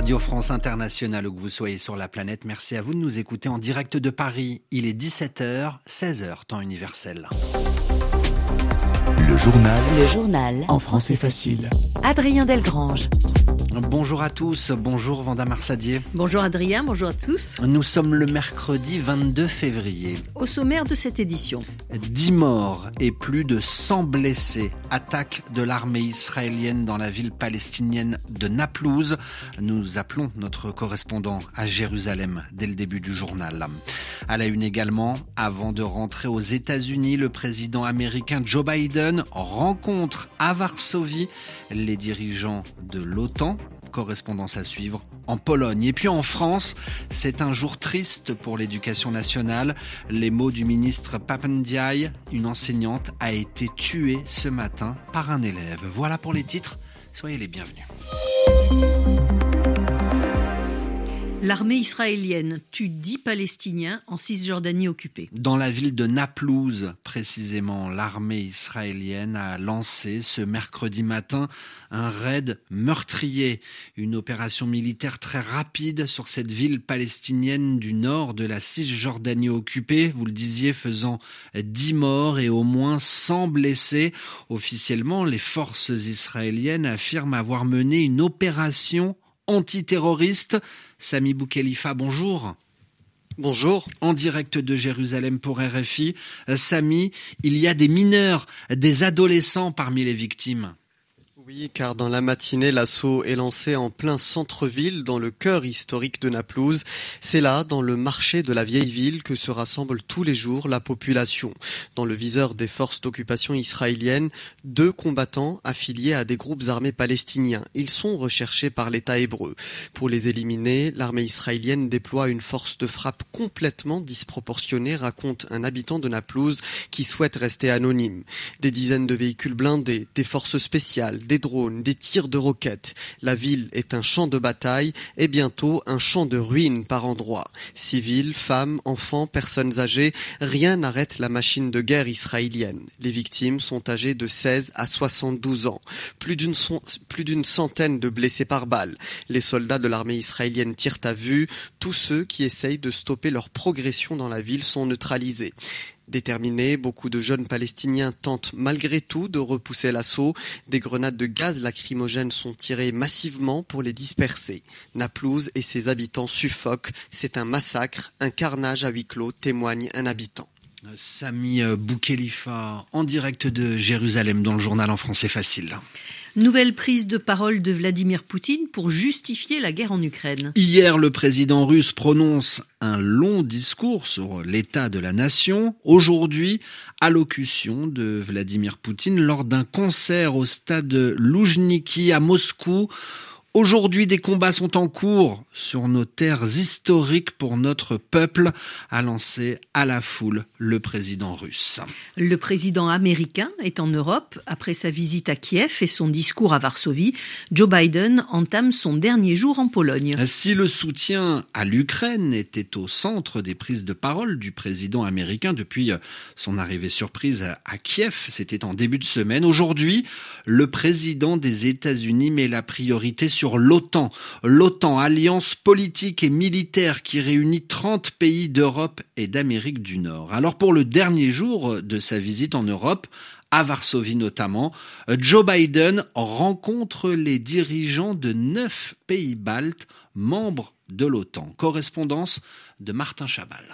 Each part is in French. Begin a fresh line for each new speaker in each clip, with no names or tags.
Radio France Internationale où que vous soyez sur la planète. Merci à vous de nous écouter en direct de Paris. Il est 17h, 16h, temps universel.
Le journal.
Le journal.
En français facile.
Adrien Delgrange.
Bonjour à tous, bonjour Vanda Marsadier.
Bonjour Adrien, bonjour à tous.
Nous sommes le mercredi 22 février.
Au sommaire de cette édition.
10 morts et plus de 100 blessés. Attaque de l'armée israélienne dans la ville palestinienne de Naplouse. Nous appelons notre correspondant à Jérusalem dès le début du journal. À la une également, avant de rentrer aux États-Unis, le président américain Joe Biden rencontre à Varsovie les dirigeants de l'OTAN correspondance à suivre en Pologne. Et puis en France, c'est un jour triste pour l'éducation nationale. Les mots du ministre Papendiaï, une enseignante, a été tuée ce matin par un élève. Voilà pour les titres. Soyez les bienvenus.
L'armée israélienne tue 10 Palestiniens en Cisjordanie occupée.
Dans la ville de Naplouse, précisément, l'armée israélienne a lancé ce mercredi matin un raid meurtrier, une opération militaire très rapide sur cette ville palestinienne du nord de la Cisjordanie occupée, vous le disiez, faisant 10 morts et au moins 100 blessés. Officiellement, les forces israéliennes affirment avoir mené une opération antiterroriste. Sami Boukhelifa, bonjour.
Bonjour.
En direct de Jérusalem pour RFI. Sami, il y a des mineurs, des adolescents parmi les victimes.
Oui, car dans la matinée, l'assaut est lancé en plein centre-ville, dans le cœur historique de Naplouse. C'est là, dans le marché de la vieille ville, que se rassemble tous les jours la population. Dans le viseur des forces d'occupation israéliennes, deux combattants affiliés à des groupes armés palestiniens. Ils sont recherchés par l'État hébreu. Pour les éliminer, l'armée israélienne déploie une force de frappe complètement disproportionnée, raconte un habitant de Naplouse qui souhaite rester anonyme. Des dizaines de véhicules blindés, des forces spéciales, des drones, des tirs de roquettes. La ville est un champ de bataille et bientôt un champ de ruines par endroits. Civils, femmes, enfants, personnes âgées, rien n'arrête la machine de guerre israélienne. Les victimes sont âgées de 16 à 72 ans. Plus d'une centaine de blessés par balle. Les soldats de l'armée israélienne tirent à vue. Tous ceux qui essayent de stopper leur progression dans la ville sont neutralisés. Déterminés, beaucoup de jeunes Palestiniens tentent malgré tout de repousser l'assaut. Des grenades de gaz lacrymogènes sont tirées massivement pour les disperser. Naplouse et ses habitants suffoquent. C'est un massacre, un carnage à huis clos, témoigne un habitant.
Sami Boukhelifa, en direct de Jérusalem, dans le journal en français facile.
Nouvelle prise de parole de Vladimir Poutine pour justifier la guerre en Ukraine.
Hier, le président russe prononce un long discours sur l'état de la nation. Aujourd'hui, allocution de Vladimir Poutine lors d'un concert au stade Loujniki à Moscou Aujourd'hui, des combats sont en cours sur nos terres historiques pour notre peuple, a lancé à la foule le président russe.
Le président américain est en Europe. Après sa visite à Kiev et son discours à Varsovie, Joe Biden entame son dernier jour en Pologne.
Si le soutien à l'Ukraine était au centre des prises de parole du président américain depuis son arrivée surprise à Kiev, c'était en début de semaine, aujourd'hui, le président des États-Unis met la priorité sur sur l'OTAN. L'OTAN, alliance politique et militaire qui réunit 30 pays d'Europe et d'Amérique du Nord. Alors pour le dernier jour de sa visite en Europe, à Varsovie notamment, Joe Biden rencontre les dirigeants de neuf pays baltes, membres de l'OTAN. Correspondance de Martin Chabal.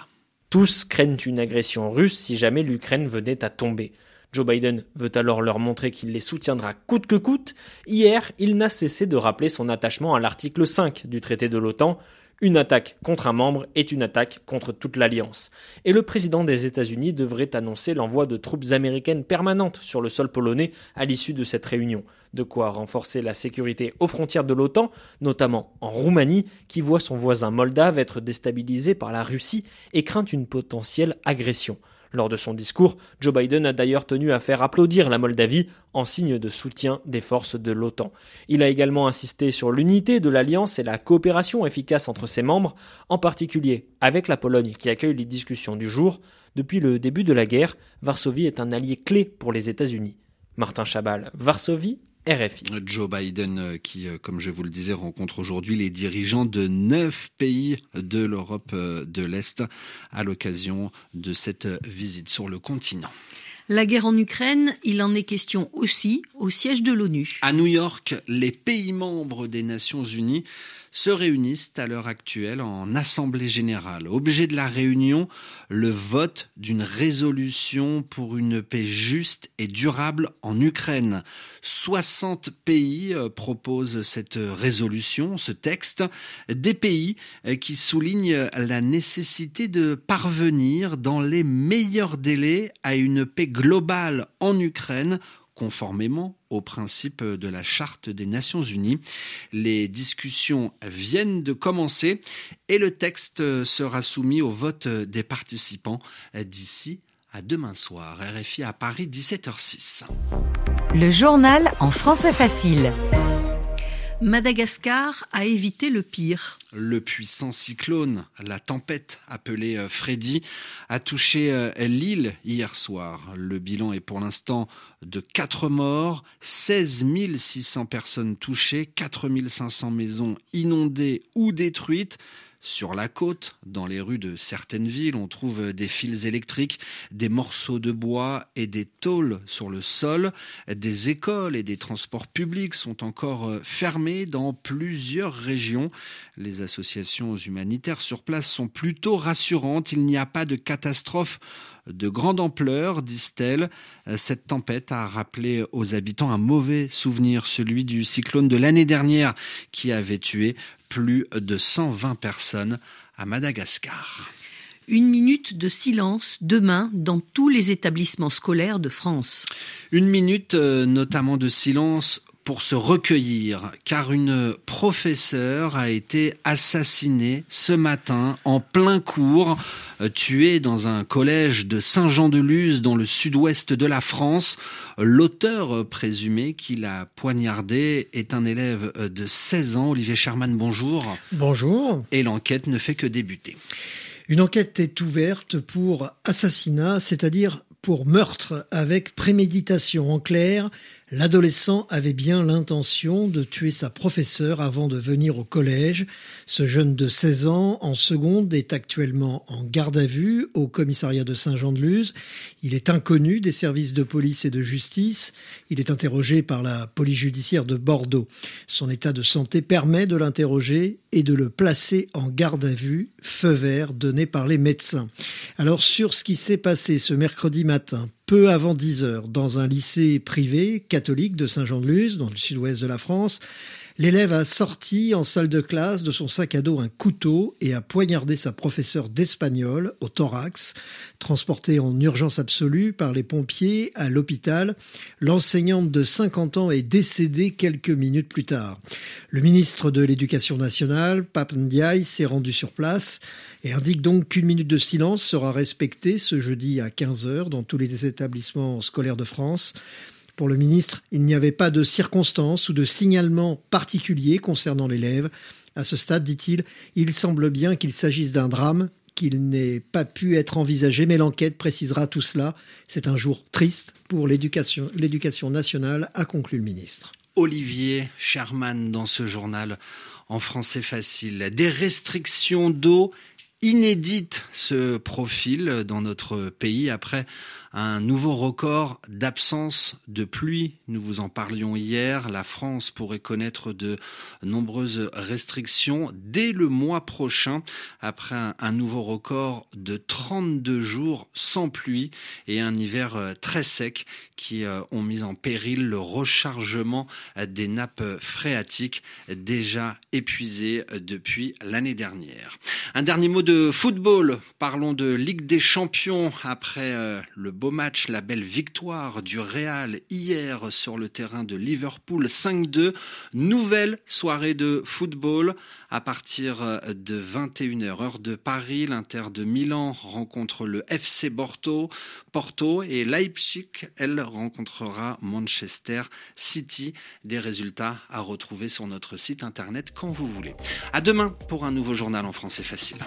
Tous craignent une agression russe si jamais l'Ukraine venait à tomber. Joe Biden veut alors leur montrer qu'il les soutiendra coûte que coûte. Hier, il n'a cessé de rappeler son attachement à l'article 5 du traité de l'OTAN. Une attaque contre un membre est une attaque contre toute l'alliance. Et le président des États-Unis devrait annoncer l'envoi de troupes américaines permanentes sur le sol polonais à l'issue de cette réunion. De quoi renforcer la sécurité aux frontières de l'OTAN, notamment en Roumanie, qui voit son voisin moldave être déstabilisé par la Russie et craint une potentielle agression. Lors de son discours, Joe Biden a d'ailleurs tenu à faire applaudir la Moldavie en signe de soutien des forces de l'OTAN. Il a également insisté sur l'unité de l'alliance et la coopération efficace entre ses membres, en particulier avec la Pologne qui accueille les discussions du jour. Depuis le début de la guerre, Varsovie est un allié clé pour les États-Unis. Martin Chabal, Varsovie, RFI.
Joe Biden qui, comme je vous le disais, rencontre aujourd'hui les dirigeants de neuf pays de l'Europe de l'Est à l'occasion de cette visite sur le continent.
La guerre en Ukraine, il en est question aussi au siège de l'ONU.
À New York, les pays membres des Nations Unies se réunissent à l'heure actuelle en Assemblée générale. Objet de la réunion, le vote d'une résolution pour une paix juste et durable en Ukraine. 60 pays euh, proposent cette résolution, ce texte, des pays euh, qui soulignent la nécessité de parvenir dans les meilleurs délais à une paix globale en Ukraine conformément aux principes de la Charte des Nations Unies. Les discussions viennent de commencer et le texte sera soumis au vote des participants d'ici à demain soir. RFI à Paris, 17h06.
Le journal en français facile.
Madagascar a évité le pire.
Le puissant cyclone, la tempête appelée euh, Freddy, a touché euh, l'île hier soir. Le bilan est pour l'instant de 4 morts, 16 600 personnes touchées, 4 500 maisons inondées ou détruites. Sur la côte, dans les rues de certaines villes, on trouve des fils électriques, des morceaux de bois et des tôles sur le sol. Des écoles et des transports publics sont encore euh, fermés dans plusieurs régions. Associations humanitaires sur place sont plutôt rassurantes. Il n'y a pas de catastrophe de grande ampleur, disent-elles. Cette tempête a rappelé aux habitants un mauvais souvenir, celui du cyclone de l'année dernière qui avait tué plus de 120 personnes à Madagascar.
Une minute de silence demain dans tous les établissements scolaires de France.
Une minute euh, notamment de silence pour se recueillir, car une professeure a été assassinée ce matin en plein cours, euh, tuée dans un collège de Saint-Jean-de-Luz dans le sud-ouest de la France. L'auteur présumé qui l'a poignardé est un élève de 16 ans. Olivier Sherman, bonjour.
Bonjour.
Et l'enquête ne fait que débuter.
Une enquête est ouverte pour assassinat, c'est-à-dire pour meurtre avec préméditation. En clair, L'adolescent avait bien l'intention de tuer sa professeure avant de venir au collège. Ce jeune de 16 ans, en seconde, est actuellement en garde à vue au commissariat de Saint-Jean-de-Luz. Il est inconnu des services de police et de justice. Il est interrogé par la police judiciaire de Bordeaux. Son état de santé permet de l'interroger et de le placer en garde à vue, feu vert donné par les médecins. Alors sur ce qui s'est passé ce mercredi matin, peu avant 10 heures, dans un lycée privé catholique de Saint-Jean-de-Luz, dans le sud-ouest de la France, L'élève a sorti en salle de classe de son sac à dos un couteau et a poignardé sa professeure d'espagnol au thorax. Transportée en urgence absolue par les pompiers à l'hôpital, l'enseignante de 50 ans est décédée quelques minutes plus tard. Le ministre de l'Éducation nationale, Pape Ndiaye, s'est rendu sur place et indique donc qu'une minute de silence sera respectée ce jeudi à 15 heures dans tous les établissements scolaires de France. Pour le ministre, il n'y avait pas de circonstances ou de signalement particulier concernant l'élève. À ce stade, dit-il, il semble bien qu'il s'agisse d'un drame qu'il n'ait pas pu être envisagé, mais l'enquête précisera tout cela. C'est un jour triste pour l'éducation, l'éducation nationale, a conclu le ministre.
Olivier Sherman dans ce journal en français facile. Des restrictions d'eau inédites se profilent dans notre pays après un nouveau record d'absence de pluie. Nous vous en parlions hier. La France pourrait connaître de nombreuses restrictions dès le mois prochain après un, nouveau record de 32 jours sans pluie et un hiver euh, très sec qui euh, ont mis en péril le rechargement des nappes phréatiques déjà épuisées depuis l'année dernière. Un dernier mot de football. Parlons de Ligue des Champions après euh, le match, la belle victoire du Real hier sur le terrain de Liverpool 5-2. Nouvelle soirée de football à partir de 21h heure de Paris. L'Inter de Milan rencontre le FC Porto, Porto et Leipzig, elle rencontrera Manchester City. Des résultats à retrouver sur notre site internet quand vous voulez. À demain pour un nouveau journal en français facile.